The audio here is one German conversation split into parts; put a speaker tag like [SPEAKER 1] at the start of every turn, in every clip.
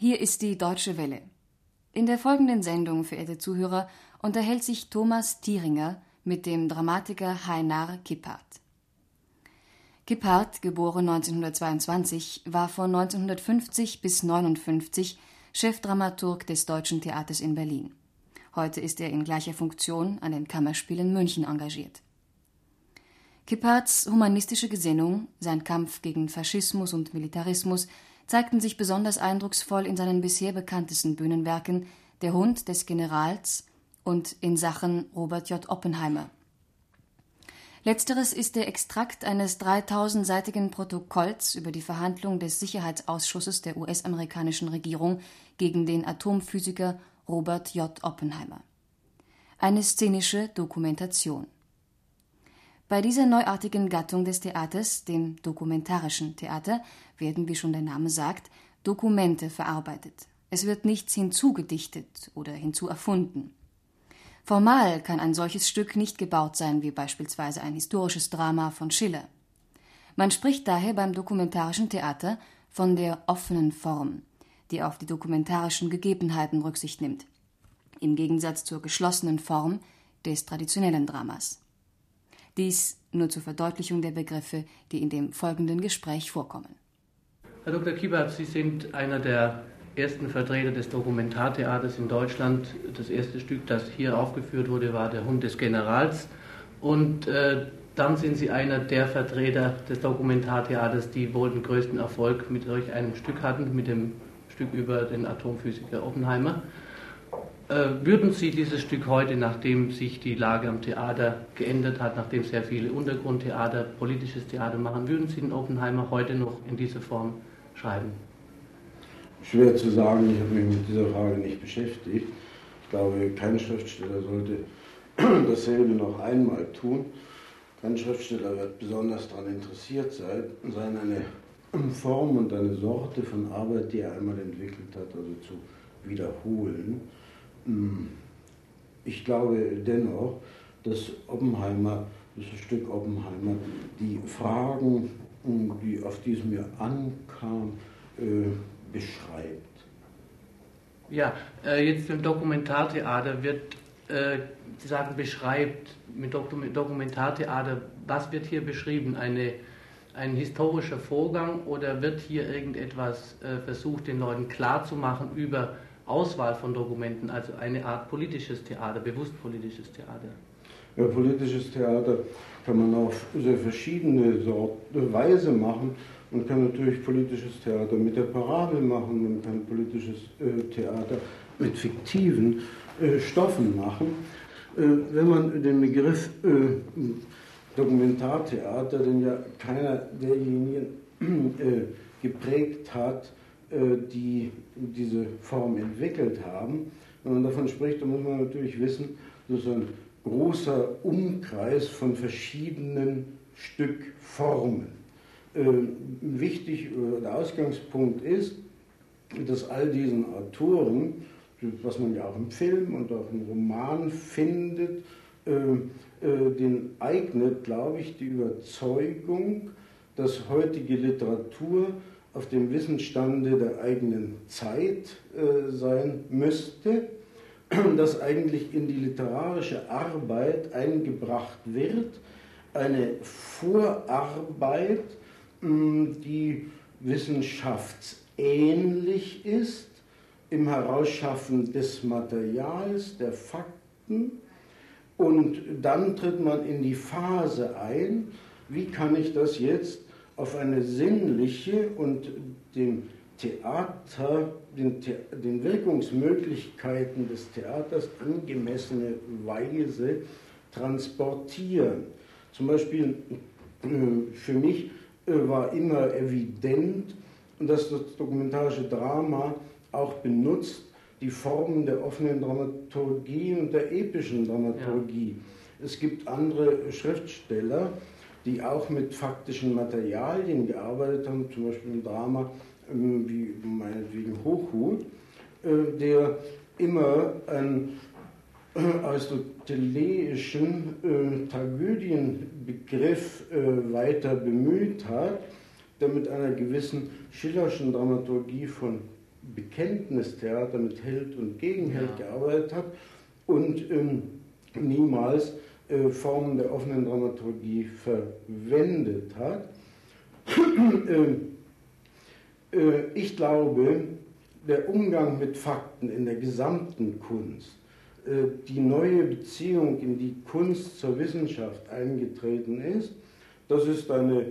[SPEAKER 1] Hier ist die Deutsche Welle. In der folgenden Sendung, verehrte Zuhörer, unterhält sich Thomas Thieringer mit dem Dramatiker Heinar Kippert. Kippert, geboren 1922, war von 1950 bis 1959 Chefdramaturg des Deutschen Theaters in Berlin. Heute ist er in gleicher Funktion an den Kammerspielen München engagiert. Kipperts humanistische Gesinnung, sein Kampf gegen Faschismus und Militarismus zeigten sich besonders eindrucksvoll in seinen bisher bekanntesten Bühnenwerken Der Hund des Generals und in Sachen Robert J. Oppenheimer. Letzteres ist der Extrakt eines 3000-seitigen Protokolls über die Verhandlung des Sicherheitsausschusses der US-amerikanischen Regierung gegen den Atomphysiker Robert J. Oppenheimer. Eine szenische Dokumentation. Bei dieser neuartigen Gattung des Theaters, dem dokumentarischen Theater, werden, wie schon der Name sagt, Dokumente verarbeitet. Es wird nichts hinzugedichtet oder hinzuerfunden. Formal kann ein solches Stück nicht gebaut sein wie beispielsweise ein historisches Drama von Schiller. Man spricht daher beim dokumentarischen Theater von der offenen Form, die auf die dokumentarischen Gegebenheiten Rücksicht nimmt, im Gegensatz zur geschlossenen Form des traditionellen Dramas. Dies nur zur Verdeutlichung der Begriffe, die in dem folgenden Gespräch vorkommen.
[SPEAKER 2] Herr Dr. Kiebert, Sie sind einer der ersten Vertreter des Dokumentartheaters in Deutschland. Das erste Stück, das hier aufgeführt wurde, war Der Hund des Generals. Und äh, dann sind Sie einer der Vertreter des Dokumentartheaters, die wohl den größten Erfolg mit solch einem Stück hatten, mit dem Stück über den Atomphysiker Oppenheimer. Äh, würden Sie dieses Stück heute, nachdem sich die Lage am Theater geändert hat, nachdem sehr viele Untergrundtheater, politisches Theater machen, würden Sie den Oppenheimer heute noch in dieser Form schreiben?
[SPEAKER 3] Schwer zu sagen, ich habe mich mit dieser Frage nicht beschäftigt. Ich glaube, kein Schriftsteller sollte dasselbe noch einmal tun. Kein Schriftsteller wird besonders daran interessiert sein, eine Form und eine Sorte von Arbeit, die er einmal entwickelt hat, also zu wiederholen. Hm. Ich glaube dennoch, dass Oppenheimer, das Stück Oppenheimer, die Fragen, die, auf die es mir ankam, äh, beschreibt.
[SPEAKER 2] Ja, äh, jetzt im Dokumentartheater wird, äh, Sie sagen, beschreibt mit Dokumentartheater, was wird hier beschrieben? Eine, ein historischer Vorgang oder wird hier irgendetwas versucht, den Leuten klarzumachen über Auswahl von Dokumenten, also eine Art politisches Theater, bewusst politisches Theater.
[SPEAKER 3] Ja, politisches Theater kann man auf sehr verschiedene Sorte, Weise machen. Man kann natürlich politisches Theater mit der Parabel machen, man kann politisches äh, Theater mit fiktiven äh, Stoffen machen. Äh, wenn man den Begriff äh, Dokumentartheater, den ja keiner derjenigen äh, geprägt hat, äh, die diese Form entwickelt haben. Wenn man davon spricht, dann muss man natürlich wissen, dass ein großer Umkreis von verschiedenen Stückformen. Äh, wichtig, äh, der Ausgangspunkt ist, dass all diesen Autoren, was man ja auch im Film und auch im Roman findet, den eignet, glaube ich, die Überzeugung, dass heutige Literatur auf dem Wissensstande der eigenen Zeit äh, sein müsste, das eigentlich in die literarische Arbeit eingebracht wird, eine Vorarbeit, die wissenschaftsähnlich ist im Herausschaffen des Materials, der Fakten, und dann tritt man in die Phase ein, wie kann ich das jetzt auf eine sinnliche und dem Theater, den, The den Wirkungsmöglichkeiten des Theaters angemessene Weise transportieren. Zum Beispiel äh, für mich äh, war immer evident, dass das dokumentarische Drama auch benutzt die Formen der offenen Dramaturgie und der epischen Dramaturgie. Ja. Es gibt andere Schriftsteller, die auch mit faktischen Materialien gearbeitet haben, zum Beispiel im Drama ähm, wie meinetwegen Hochhut, äh, der immer einen äh, aristoteleischen äh, Tragödienbegriff weiter bemüht hat, der mit einer gewissen Schillerschen Dramaturgie von Bekenntnistheater mit Held und Gegenheld ja. gearbeitet hat und ähm, niemals äh, Formen der offenen Dramaturgie verwendet hat. Ähm, äh, ich glaube, der Umgang mit Fakten in der gesamten Kunst, äh, die neue Beziehung in die Kunst zur Wissenschaft eingetreten ist, das ist eine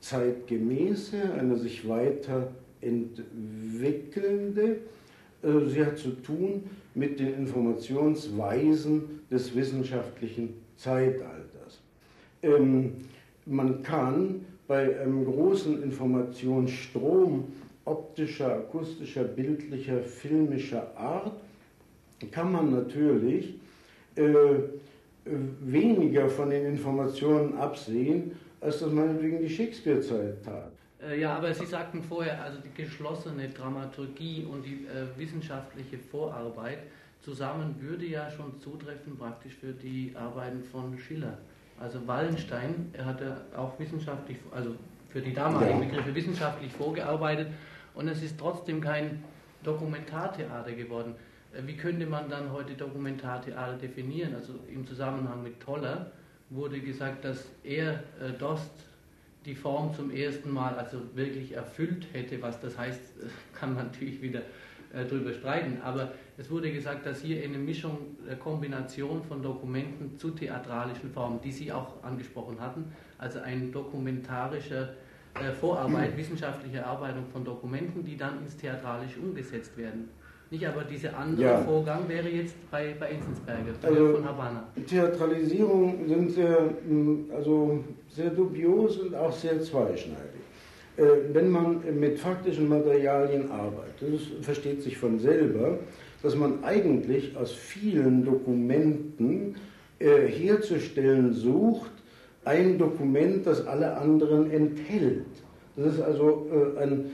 [SPEAKER 3] zeitgemäße, eine sich weiterentwickelnde. Sie hat zu tun mit den Informationsweisen des wissenschaftlichen Zeitalters. Ähm, man kann bei einem großen Informationsstrom optischer, akustischer, bildlicher, filmischer Art, kann man natürlich äh, weniger von den Informationen absehen, als das meinetwegen die Shakespeare-Zeit tat.
[SPEAKER 2] Äh, ja, aber Sie sagten vorher, also die geschlossene Dramaturgie und die äh, wissenschaftliche Vorarbeit zusammen würde ja schon zutreffen praktisch für die Arbeiten von Schiller. Also Wallenstein, er hatte auch wissenschaftlich, also für die damaligen ja. Begriffe wissenschaftlich vorgearbeitet und es ist trotzdem kein Dokumentartheater geworden. Äh, wie könnte man dann heute Dokumentartheater definieren? Also im Zusammenhang mit Toller wurde gesagt, dass er äh, Dost die Form zum ersten Mal also wirklich erfüllt hätte. Was das heißt, kann man natürlich wieder äh, darüber streiten. Aber es wurde gesagt, dass hier eine Mischung, eine Kombination von Dokumenten zu theatralischen Formen, die Sie auch angesprochen hatten, also ein dokumentarischer äh, Vorarbeit, wissenschaftliche Erarbeitung von Dokumenten, die dann ins Theatralische umgesetzt werden. Nicht, aber dieser andere ja. Vorgang wäre jetzt bei, bei Enzensberger,
[SPEAKER 3] also, von Havanna. Theatralisierungen sind sehr, mm, also sehr dubios und auch sehr zweischneidig. Äh, wenn man mit faktischen Materialien arbeitet, das versteht sich von selber, dass man eigentlich aus vielen Dokumenten äh, herzustellen sucht, ein Dokument, das alle anderen enthält. Das ist also äh, ein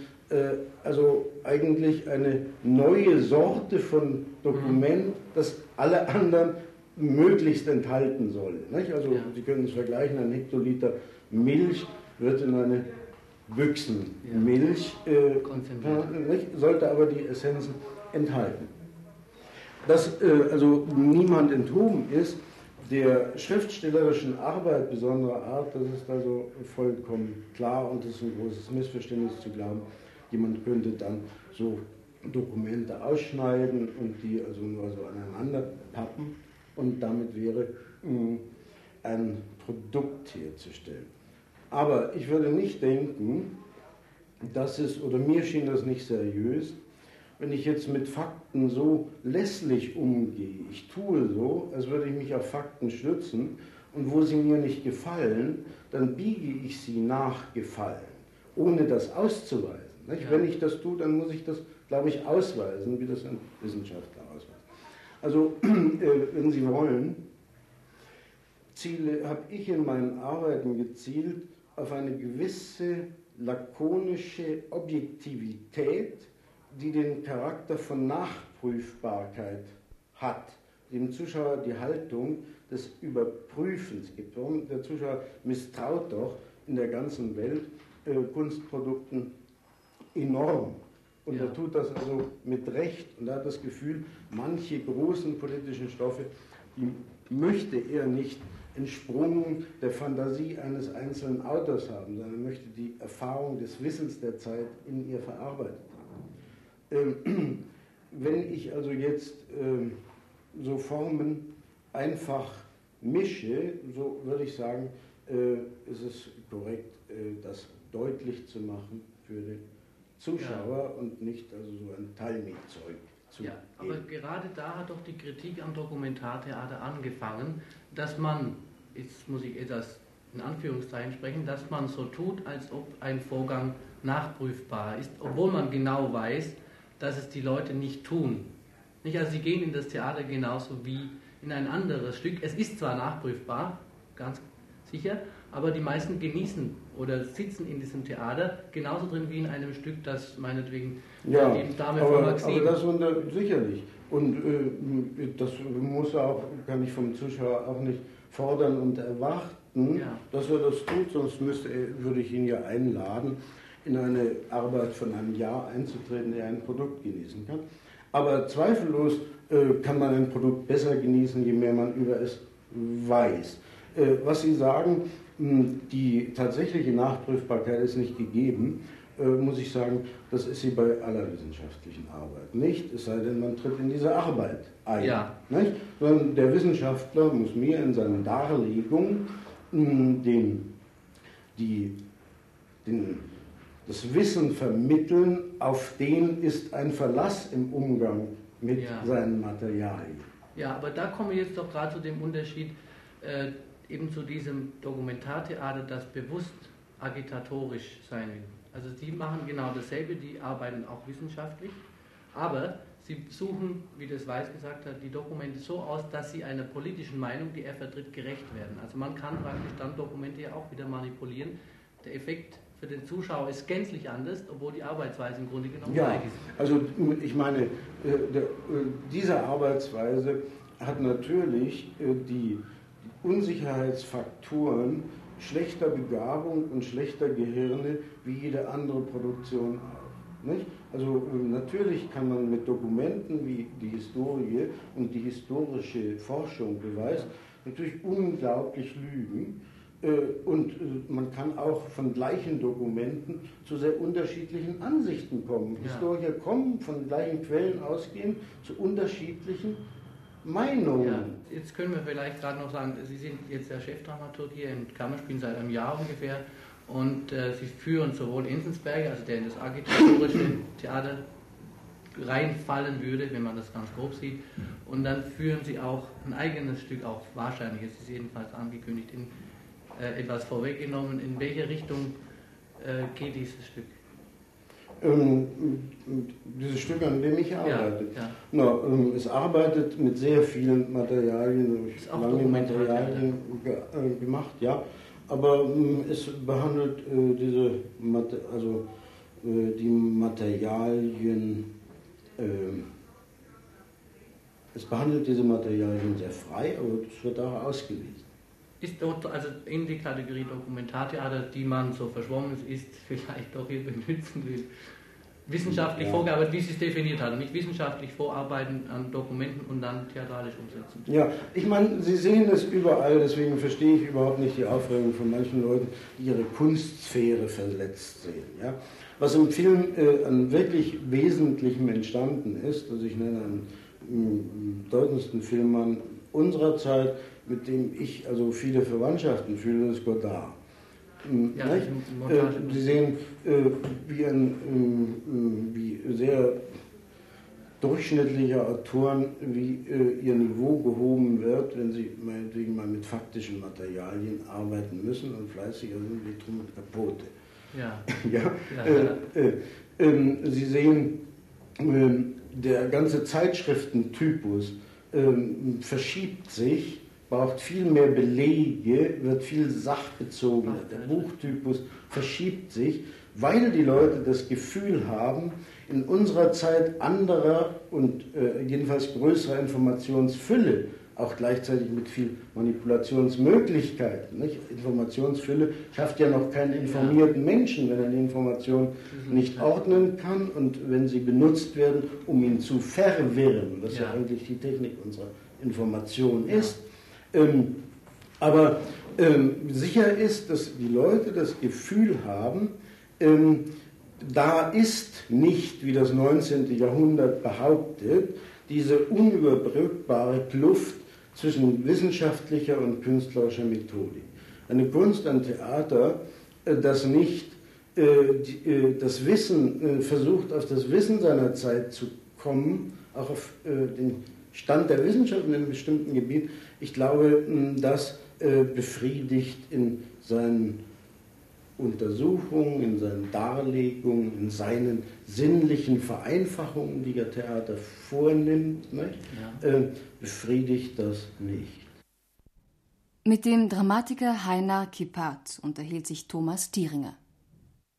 [SPEAKER 3] also eigentlich eine neue Sorte von Dokument, das alle anderen möglichst enthalten soll. Nicht? Also ja. Sie können es vergleichen, ein Hektoliter Milch wird in eine Büchsenmilch, ja. äh, sollte aber die Essenzen enthalten. Dass äh, also niemand enthoben ist, der schriftstellerischen Arbeit besonderer Art, das ist also vollkommen klar und das ist ein großes Missverständnis zu glauben, Jemand könnte dann so Dokumente ausschneiden und die also nur so aneinander pappen und damit wäre mh, mm, ein Produkt herzustellen. Aber ich würde nicht denken, dass es, oder mir schien das nicht seriös, wenn ich jetzt mit Fakten so lässlich umgehe. Ich tue so, als würde ich mich auf Fakten stützen und wo sie mir nicht gefallen, dann biege ich sie nach Gefallen, ohne das auszuweisen. Ja. Wenn ich das tue, dann muss ich das, glaube ich, ausweisen, wie das ein Wissenschaftler ausweist. Also, äh, wenn Sie wollen, Ziele habe ich in meinen Arbeiten gezielt auf eine gewisse lakonische Objektivität, die den Charakter von Nachprüfbarkeit hat, dem Zuschauer die Haltung des Überprüfens gibt. Warum? Der Zuschauer misstraut doch in der ganzen Welt äh, Kunstprodukten enorm. Und ja. er tut das also mit Recht und er hat das Gefühl, manche großen politischen Stoffe, die möchte er nicht entsprungen der Fantasie eines einzelnen Autors haben, sondern er möchte die Erfahrung des Wissens der Zeit in ihr verarbeitet haben. Ähm, wenn ich also jetzt ähm, so Formen einfach mische, so würde ich sagen, äh, ist es korrekt, äh, das deutlich zu machen für den Zuschauer ja. und nicht also so ein Talmud-Zeug
[SPEAKER 2] zu Ja, aber gerade da hat doch die Kritik am Dokumentartheater angefangen, dass man, jetzt muss ich etwas in Anführungszeichen sprechen, dass man so tut, als ob ein Vorgang nachprüfbar ist, obwohl man genau weiß, dass es die Leute nicht tun. Nicht? Also sie gehen in das Theater genauso wie in ein anderes Stück. Es ist zwar nachprüfbar, ganz sicher, aber die meisten genießen oder sitzen in diesem Theater genauso drin wie in einem Stück, das meinetwegen
[SPEAKER 3] ja, die Dame aber, von Maxim. Aber das unter, sicherlich. Und äh, das muss auch, kann ich vom Zuschauer auch nicht fordern und erwarten, ja. dass er das tut, sonst müsste, würde ich ihn ja einladen. in eine Arbeit von einem Jahr einzutreten, der ein Produkt genießen kann. Aber zweifellos äh, kann man ein Produkt besser genießen, je mehr man über es weiß. Äh, was Sie sagen, die tatsächliche Nachprüfbarkeit ist nicht gegeben, äh, muss ich sagen, das ist sie bei aller wissenschaftlichen Arbeit nicht, es sei denn, man tritt in diese Arbeit ein. Ja. Nicht? Sondern der Wissenschaftler muss mir in seinen Darlegungen den, die, den, das Wissen vermitteln, auf den ist ein Verlass im Umgang mit ja. seinen Materialien.
[SPEAKER 2] Ja, aber da kommen wir jetzt doch gerade zu dem Unterschied, äh, eben zu diesem Dokumentartheater, das bewusst agitatorisch sein will. Also die machen genau dasselbe, die arbeiten auch wissenschaftlich, aber sie suchen, wie das Weiß gesagt hat, die Dokumente so aus, dass sie einer politischen Meinung, die er vertritt, gerecht werden. Also man kann praktisch dann Dokumente ja auch wieder manipulieren. Der Effekt für den Zuschauer ist gänzlich anders, obwohl die Arbeitsweise im Grunde genommen
[SPEAKER 3] ja, gleich ist. Also ich meine, äh, äh, diese Arbeitsweise hat natürlich äh, die Unsicherheitsfaktoren schlechter Begabung und schlechter Gehirne wie jede andere Produktion auch. Nicht? Also natürlich kann man mit Dokumenten wie die Historie und die historische Forschung beweist, natürlich unglaublich lügen. Äh, und äh, man kann auch von gleichen Dokumenten zu sehr unterschiedlichen Ansichten kommen. Ja. Historiker kommen von gleichen Quellen ausgehend zu unterschiedlichen Meinungen. Ja,
[SPEAKER 2] jetzt können wir vielleicht gerade noch sagen, Sie sind jetzt der Chefdramaturg hier in Kammerspielen seit einem Jahr ungefähr und äh, Sie führen sowohl Insensberger, also der in das agitatorische Theater reinfallen würde, wenn man das ganz grob sieht, und dann führen Sie auch ein eigenes Stück auch wahrscheinlich, es ist jedenfalls angekündigt, in äh, etwas vorweggenommen. In welche Richtung äh, geht dieses Stück?
[SPEAKER 3] Ähm, dieses Stück, an dem ich arbeite. Ja, ja. Na, ähm, es arbeitet mit sehr vielen Materialien, lange Materialien ge äh, gemacht, ja. Aber ähm, es behandelt äh, diese, also äh, die Materialien, es behandelt diese Materialien sehr frei, aber es wird auch ausgelesen
[SPEAKER 2] ist dort also in die Kategorie Dokumentartheater, die man so verschwommen ist, vielleicht doch hier benutzen will. Wissenschaftlich ja. vorgearbeitet, wie Sie es definiert haben, nicht wissenschaftlich vorarbeiten an Dokumenten und dann theatralisch umsetzen.
[SPEAKER 3] Ja, ich meine, Sie sehen es überall, deswegen verstehe ich überhaupt nicht die Aufregung von manchen Leuten, die ihre Kunstsphäre verletzt sehen. Ja? Was im Film äh, an wirklich Wesentlichem entstanden ist, also ich nenne einen bedeutendsten Filmmann unserer Zeit, mit dem ich also viele Verwandtschaften fühle, ist Godard. Hm, ja, äh, Sie sehen, äh, wie, ein, äh, wie sehr durchschnittliche Autoren, wie äh, ihr Niveau gehoben wird, wenn sie meinetwegen mal mit faktischen Materialien arbeiten müssen und fleißiger sind wie Truman Capote. Ja. ja? ja. Äh, äh, ähm, sie sehen, ähm, der ganze Zeitschriftentypus ähm, verschiebt sich braucht viel mehr Belege, wird viel sachbezogener. Der Buchtypus verschiebt sich, weil die Leute das Gefühl haben, in unserer Zeit anderer und äh, jedenfalls größerer Informationsfülle, auch gleichzeitig mit viel Manipulationsmöglichkeiten. Nicht? Informationsfülle schafft ja noch keinen informierten Menschen, wenn er eine Information nicht ordnen kann und wenn sie benutzt werden, um ihn zu verwirren, was ja, ja eigentlich die Technik unserer Information ist. Ähm, aber ähm, sicher ist, dass die Leute das Gefühl haben, ähm, da ist nicht, wie das 19. Jahrhundert behauptet, diese unüberbrückbare Kluft zwischen wissenschaftlicher und künstlerischer Methodik. Eine Kunst, ein Theater, äh, das nicht äh, äh, das Wissen versucht, auf das Wissen seiner Zeit zu kommen, auch auf den Stand der Wissenschaft in einem bestimmten Gebiet, ich glaube, das befriedigt in seinen Untersuchungen, in seinen Darlegungen, in seinen sinnlichen Vereinfachungen, die der Theater vornimmt, ja. äh, befriedigt das nicht.
[SPEAKER 1] Mit dem Dramatiker Heinar Kippert unterhielt sich Thomas Thieringer.